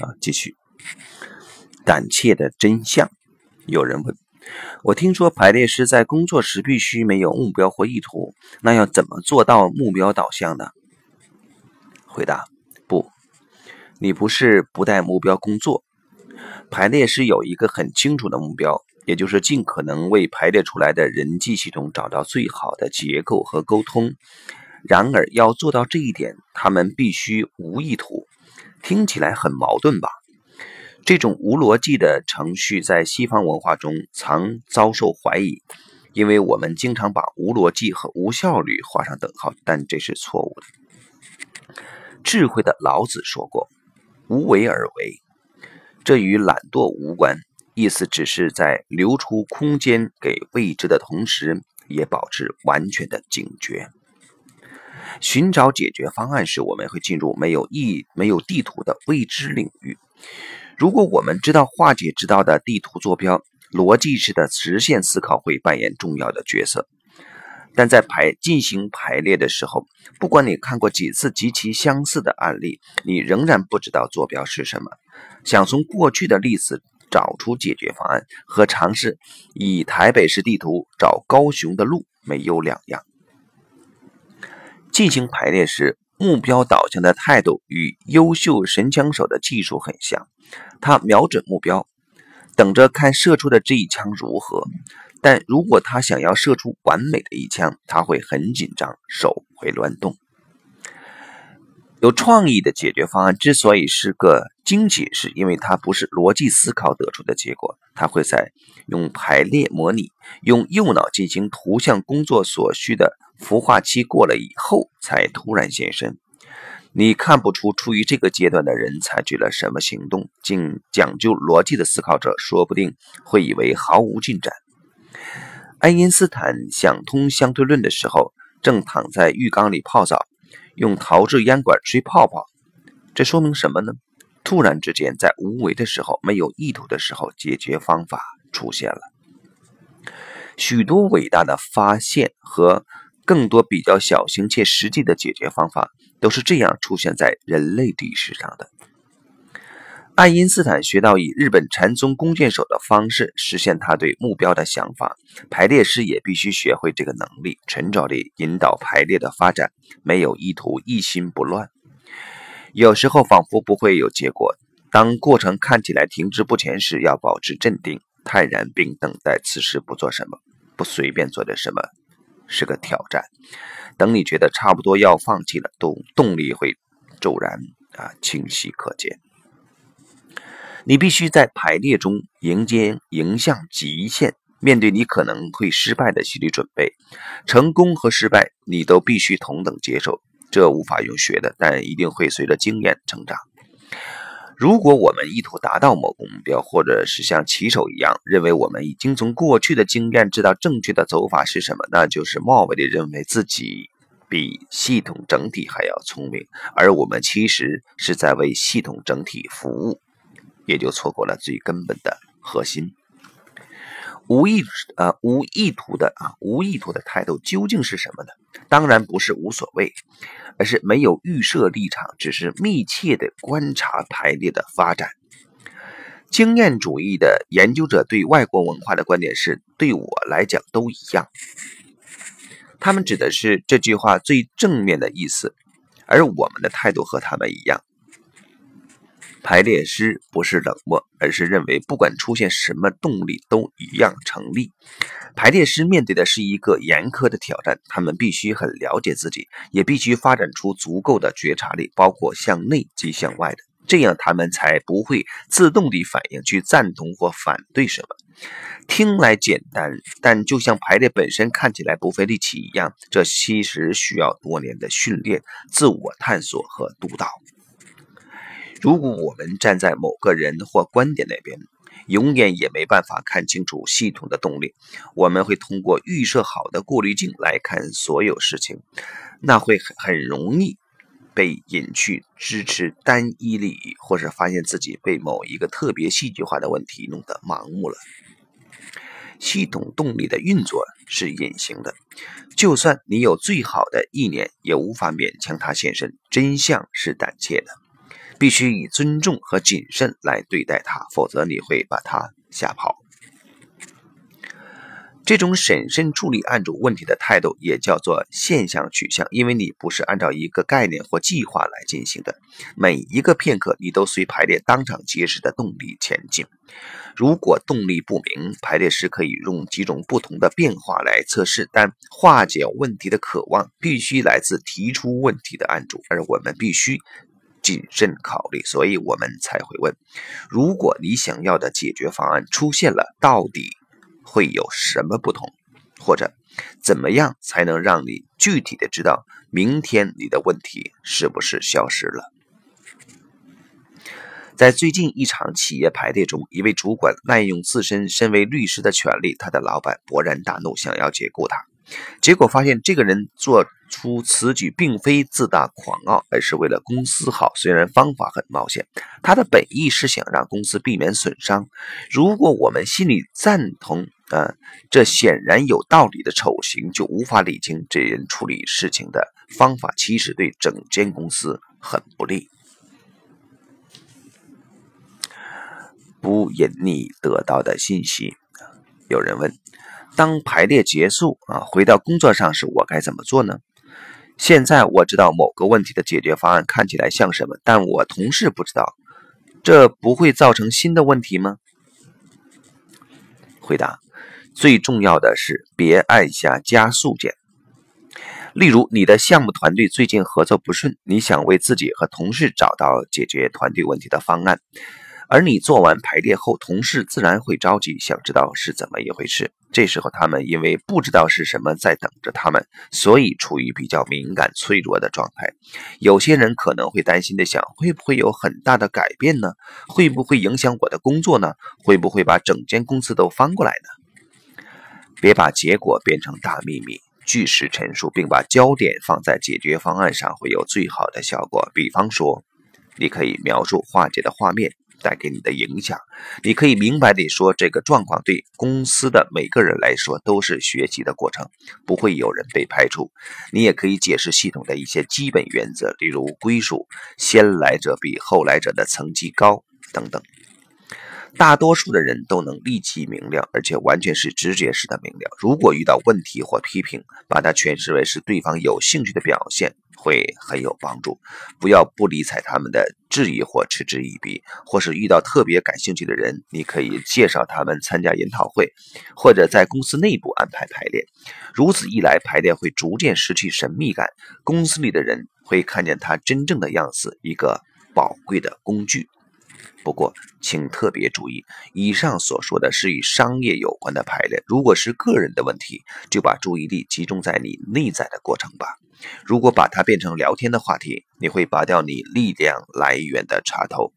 啊，继续。胆怯的真相。有人问我，听说排列师在工作时必须没有目标或意图，那要怎么做到目标导向呢？回答：不，你不是不带目标工作。排列师有一个很清楚的目标，也就是尽可能为排列出来的人际系统找到最好的结构和沟通。然而，要做到这一点，他们必须无意图。听起来很矛盾吧？这种无逻辑的程序在西方文化中常遭受怀疑，因为我们经常把无逻辑和无效率画上等号，但这是错误的。智慧的老子说过：“无为而为。”这与懒惰无关，意思只是在留出空间给未知的同时，也保持完全的警觉。寻找解决方案时，我们会进入没有意义、没有地图的未知领域。如果我们知道化解之道的地图坐标，逻辑式的直线思考会扮演重要的角色。但在排进行排列的时候，不管你看过几次极其相似的案例，你仍然不知道坐标是什么。想从过去的例子找出解决方案，和尝试以台北市地图找高雄的路没有两样。进行排列时，目标导向的态度与优秀神枪手的技术很像。他瞄准目标，等着看射出的这一枪如何。但如果他想要射出完美的一枪，他会很紧张，手会乱动。有创意的解决方案之所以是个惊喜，是因为它不是逻辑思考得出的结果，它会在用排列模拟、用右脑进行图像工作所需的孵化期过了以后才突然现身。你看不出处于这个阶段的人采取了什么行动，竟讲究逻辑的思考者说不定会以为毫无进展。爱因斯坦想通相对论的时候，正躺在浴缸里泡澡。用陶制烟管吹泡泡，这说明什么呢？突然之间，在无为的时候、没有意图的时候，解决方法出现了。许多伟大的发现和更多比较小型且实际的解决方法，都是这样出现在人类历史上的。爱因斯坦学到以日本禅宗弓箭手的方式实现他对目标的想法，排列师也必须学会这个能力，沉着地引导排列的发展，没有意图，一心不乱。有时候仿佛不会有结果，当过程看起来停滞不前时，要保持镇定、泰然，并等待此时不做什么，不随便做点什么，是个挑战。等你觉得差不多要放弃了，动动力会骤然啊清晰可见。你必须在排列中迎接迎向极限，面对你可能会失败的心理准备。成功和失败，你都必须同等接受。这无法用学的，但一定会随着经验成长。如果我们意图达到某个目标，或者是像棋手一样认为我们已经从过去的经验知道正确的走法是什么，那就是冒昧地认为自己比系统整体还要聪明，而我们其实是在为系统整体服务。也就错过了最根本的核心。无意呃无意图的啊无意图的态度究竟是什么呢？当然不是无所谓，而是没有预设立场，只是密切的观察排列的发展。经验主义的研究者对外国文化的观点是：对我来讲都一样。他们指的是这句话最正面的意思，而我们的态度和他们一样。排列师不是冷漠，而是认为不管出现什么动力都一样成立。排列师面对的是一个严苛的挑战，他们必须很了解自己，也必须发展出足够的觉察力，包括向内及向外的，这样他们才不会自动地反应去赞同或反对什么。听来简单，但就像排列本身看起来不费力气一样，这其实需要多年的训练、自我探索和督导。如果我们站在某个人或观点那边，永远也没办法看清楚系统的动力。我们会通过预设好的过滤镜来看所有事情，那会很容易被引去支持单一利益，或是发现自己被某一个特别戏剧化的问题弄得盲目了。系统动力的运作是隐形的，就算你有最好的意念，也无法勉强它现身。真相是胆怯的。必须以尊重和谨慎来对待它，否则你会把它吓跑。这种审慎处理案主问题的态度也叫做现象取向，因为你不是按照一个概念或计划来进行的，每一个片刻你都随排列当场揭示的动力前进。如果动力不明，排列师可以用几种不同的变化来测试，但化解问题的渴望必须来自提出问题的案主，而我们必须谨慎考虑，所以我们才会问：如果你想要的解决方案出现了，到底？会有什么不同，或者怎么样才能让你具体的知道明天你的问题是不是消失了？在最近一场企业排列中，一位主管滥用自身身为律师的权利，他的老板勃然大怒，想要解雇他。结果发现，这个人做出此举并非自大狂傲，而是为了公司好。虽然方法很冒险，他的本意是想让公司避免损伤。如果我们心里赞同，呃，这显然有道理的丑行，就无法理清这人处理事情的方法，其实对整间公司很不利。不隐匿得到的信息，有人问。当排列结束啊，回到工作上时，我该怎么做呢？现在我知道某个问题的解决方案看起来像什么，但我同事不知道，这不会造成新的问题吗？回答：最重要的是别按下加速键。例如，你的项目团队最近合作不顺，你想为自己和同事找到解决团队问题的方案。而你做完排列后，同事自然会着急，想知道是怎么一回事。这时候，他们因为不知道是什么在等着他们，所以处于比较敏感、脆弱的状态。有些人可能会担心的想：会不会有很大的改变呢？会不会影响我的工作呢？会不会把整间公司都翻过来呢？别把结果变成大秘密，据实陈述，并把焦点放在解决方案上，会有最好的效果。比方说，你可以描述化解的画面。带给你的影响，你可以明白地说，这个状况对公司的每个人来说都是学习的过程，不会有人被排除。你也可以解释系统的一些基本原则，例如归属、先来者比后来者的层级高等等。大多数的人都能立即明了，而且完全是直觉式的明了。如果遇到问题或批评，把它诠释为是对方有兴趣的表现。会很有帮助。不要不理睬他们的质疑或嗤之以鼻，或是遇到特别感兴趣的人，你可以介绍他们参加研讨会，或者在公司内部安排排练。如此一来，排练会逐渐失去神秘感，公司里的人会看见他真正的样子，一个宝贵的工具。不过，请特别注意，以上所说的是与商业有关的排列。如果是个人的问题，就把注意力集中在你内在的过程吧。如果把它变成聊天的话题，你会拔掉你力量来源的插头，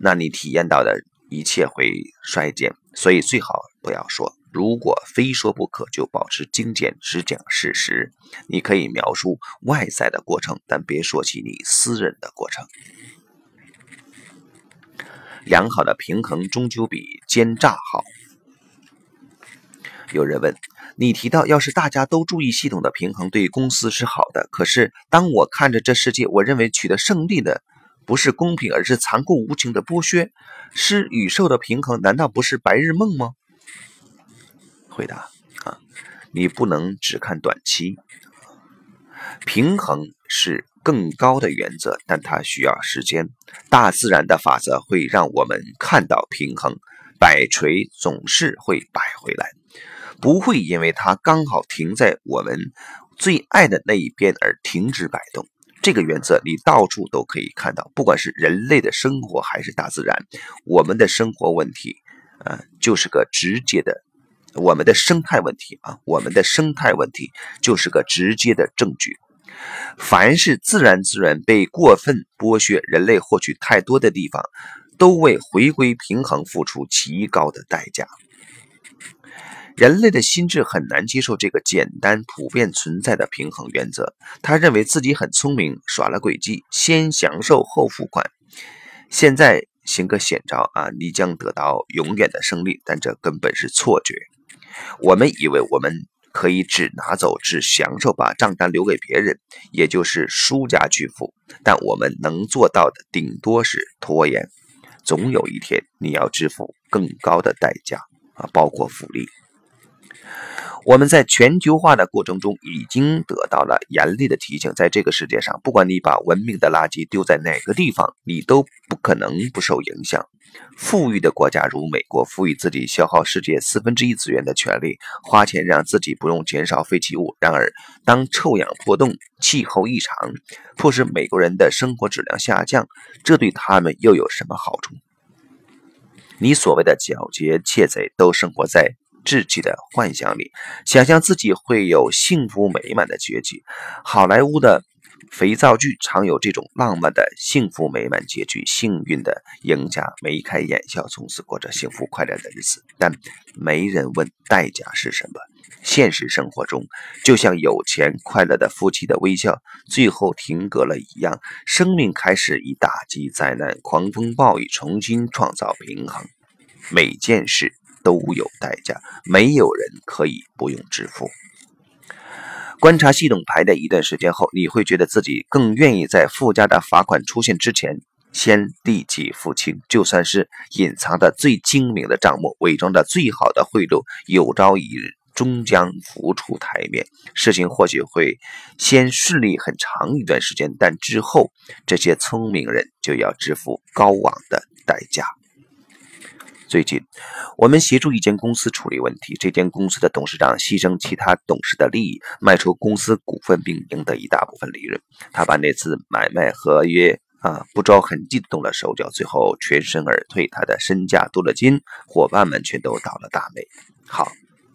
那你体验到的一切会衰减。所以最好不要说。如果非说不可，就保持精简，只讲事实。你可以描述外在的过程，但别说起你私人的过程。良好的平衡终究比奸诈好。有人问。你提到，要是大家都注意系统的平衡，对公司是好的。可是，当我看着这世界，我认为取得胜利的不是公平，而是残酷无情的剥削。施与受的平衡，难道不是白日梦吗？回答：啊，你不能只看短期。平衡是更高的原则，但它需要时间。大自然的法则会让我们看到平衡，摆锤总是会摆回来。不会因为它刚好停在我们最爱的那一边而停止摆动。这个原则你到处都可以看到，不管是人类的生活还是大自然，我们的生活问题，啊，就是个直接的；我们的生态问题啊，我们的生态问题就是个直接的证据。凡是自然资源被过分剥削，人类获取太多的地方，都为回归平衡付出极高的代价。人类的心智很难接受这个简单、普遍存在的平衡原则。他认为自己很聪明，耍了诡计，先享受后付款。现在行个险招啊，你将得到永远的胜利，但这根本是错觉。我们以为我们可以只拿走、只享受，把账单留给别人，也就是输家去付。但我们能做到的，顶多是拖延。总有一天，你要支付更高的代价啊，包括福利。我们在全球化的过程中已经得到了严厉的提醒，在这个世界上，不管你把文明的垃圾丢在哪个地方，你都不可能不受影响。富裕的国家如美国，赋予自己消耗世界四分之一资源的权利，花钱让自己不用减少废弃物。然而，当臭氧破洞、气候异常迫使美国人的生活质量下降，这对他们又有什么好处？你所谓的皎洁窃贼，都生活在。稚气的幻想里，想象自己会有幸福美满的结局。好莱坞的肥皂剧常有这种浪漫的幸福美满结局，幸运的赢家眉开眼笑，从此过着幸福快乐的日子。但没人问代价是什么。现实生活中，就像有钱快乐的夫妻的微笑最后停格了一样，生命开始以打击、灾难、狂风暴雨重新创造平衡。每件事。都有代价，没有人可以不用支付。观察系统排列一段时间后，你会觉得自己更愿意在附加的罚款出现之前先立即付清。就算是隐藏的最精明的账目，伪装的最好的贿赂，有朝一日终将浮出台面。事情或许会先顺利很长一段时间，但之后这些聪明人就要支付高昂的代价。最近，我们协助一间公司处理问题。这间公司的董事长牺牲其他董事的利益，卖出公司股份，并赢得一大部分利润。他把那次买卖合约啊不着痕迹的动了手脚，最后全身而退。他的身价镀了金，伙伴们全都倒了大霉。好，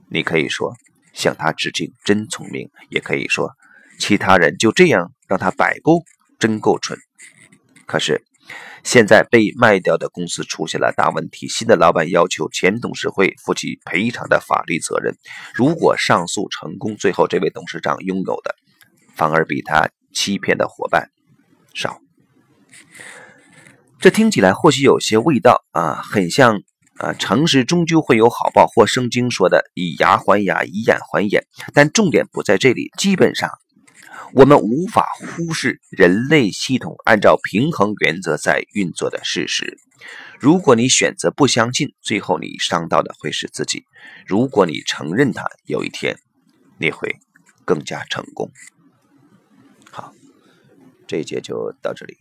你可以说向他致敬，真聪明；也可以说其他人就这样让他摆布，真够蠢。可是。现在被卖掉的公司出现了大问题，新的老板要求前董事会负起赔偿的法律责任。如果上诉成功，最后这位董事长拥有的反而比他欺骗的伙伴少。这听起来或许有些味道啊，很像啊，诚实终究会有好报，或圣经说的以牙还牙，以眼还眼。但重点不在这里，基本上。我们无法忽视人类系统按照平衡原则在运作的事实。如果你选择不相信，最后你伤到的会是自己；如果你承认它，有一天你会更加成功。好，这一节就到这里。